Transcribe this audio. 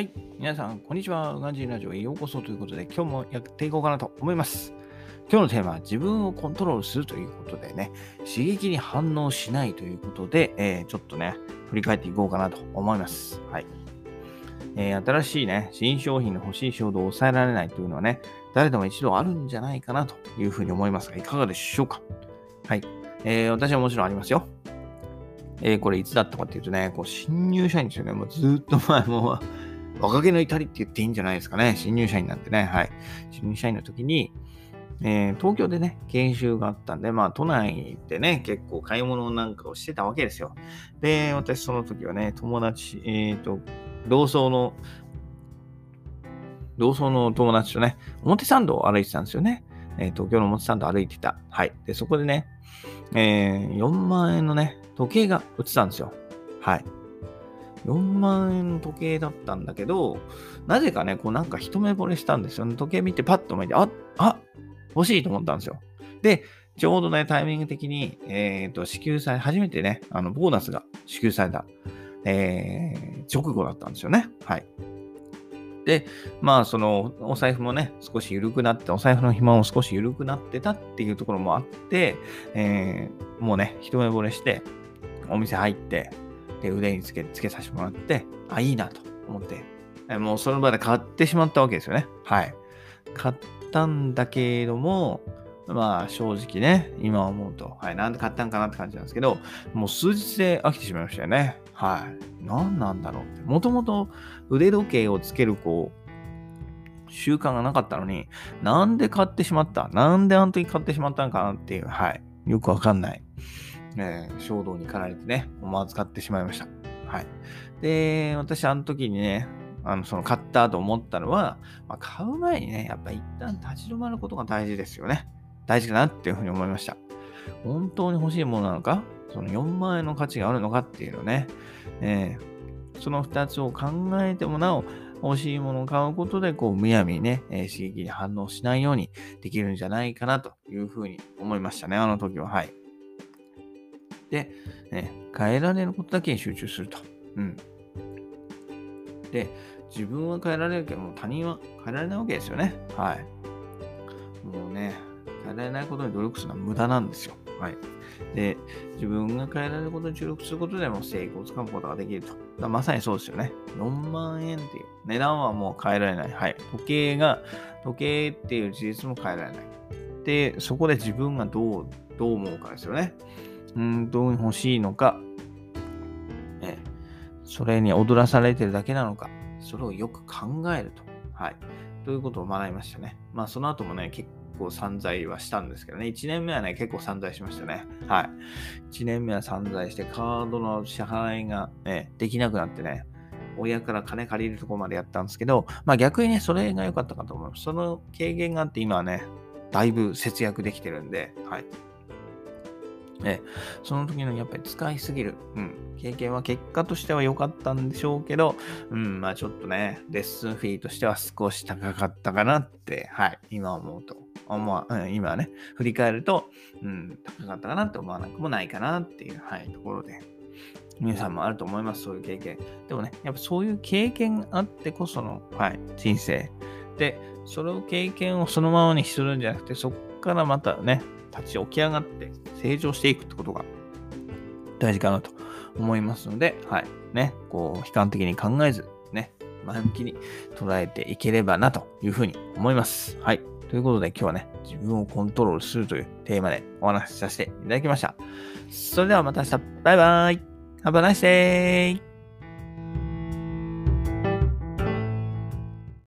はい。皆さん、こんにちは。ウガンジーラジオへようこそということで、今日もやっていこうかなと思います。今日のテーマは自分をコントロールするということでね、刺激に反応しないということで、えー、ちょっとね、振り返っていこうかなと思います。はい。えー、新しいね、新商品の欲しい衝動を抑えられないというのはね、誰でも一度あるんじゃないかなというふうに思いますが、いかがでしょうか？はい。えー、私はもちろんありますよ。え、これいつだったかっていうとね、こう新入社員ですよね。もうずっと前、もう若気の至りって言っていいんじゃないですかね。新入社員なんてね。はい。新入社員の時に、えー、東京でね、研修があったんで、まあ、都内でね、結構買い物なんかをしてたわけですよ。で、私その時はね、友達、えっ、ー、と、同窓の、同窓の友達とね、表参道を歩いてたんですよね。えー、東京の表参道歩いてた。はい。で、そこでね、えー、4万円のね、時計が売ってたんですよ。はい。4万円の時計だったんだけど、なぜかね、こうなんか一目惚れしたんですよね。時計見てパッと見て、あ、あ、欲しいと思ったんですよ。で、ちょうどね、タイミング的に、えっ、ー、と、支給され、初めてね、あの、ボーナスが支給された、えー、直後だったんですよね。はい。で、まあ、その、お財布もね、少し緩くなって、お財布の紐も少し緩くなってたっていうところもあって、えー、もうね、一目惚れして、お店入って、で、腕につけ、つけさせてもらって、あ、いいなと思って、もうその場で買ってしまったわけですよね。はい。買ったんだけども、まあ正直ね、今思うと、はい、なんで買ったんかなって感じなんですけど、もう数日で飽きてしまいましたよね。はい。何なんだろうって。もともと腕時計をつけるこう、習慣がなかったのに、なんで買ってしまった？なんであの時買ってしまったんかなっていう、はい。よくわかんない。えー、衝動に駆られてね、思わず買ってしまいました。はい。で、私、あの時にね、あの、その買ったと思ったのは、まあ、買う前にね、やっぱ一旦立ち止まることが大事ですよね。大事かなっていうふうに思いました。本当に欲しいものなのか、その4万円の価値があるのかっていうのね、えー、その2つを考えてもなお、欲しいものを買うことで、こう、むやみにね、え、刺激に反応しないようにできるんじゃないかなというふうに思いましたね、あの時は。はい。で、ね、変えられることだけに集中すると。うん。で、自分は変えられるけども他人は変えられないわけですよね。はい。もうね、変えられないことに努力するのは無駄なんですよ。はい。で、自分が変えられることに注力することでも成功をつかむことができると。まさにそうですよね。4万円っていう値段はもう変えられない。はい。時計が、時計っていう事実も変えられない。で、そこで自分がどう、どう思うかですよね。うん、どう欲しいのか、えそれに踊らされてるだけなのか、それをよく考えると。はい。ということを学びましたね。まあ、その後もね、結構散財はしたんですけどね、1年目はね、結構散財しましたね。はい。1年目は散財して、カードの支払いが、ね、できなくなってね、親から金借りるところまでやったんですけど、まあ逆にね、それが良かったかと思います。その経験があって今はね、だいぶ節約できてるんで、はい。えその時のやっぱり使いすぎる、うん、経験は結果としては良かったんでしょうけど、うん、まあちょっとね、レッスンフィーとしては少し高かったかなって、はい、今思うと、思わ、うん、今ね、振り返ると、うん、高かったかなって思わなくもないかなっていう、はい、ところで、皆さんもあると思います、そういう経験。でもね、やっぱそういう経験あってこその、はい、人生。で、それを経験をそのままにするんじゃなくて、そこからまたね、立ち起き上がって成長していくってことが大事かなと思いますので、はい。ね、こう、悲観的に考えず、ね、前向きに捉えていければなというふうに思います。はい。ということで今日はね、自分をコントロールするというテーマでお話しさせていただきました。それではまた明日、バイバイ !Have a nice day!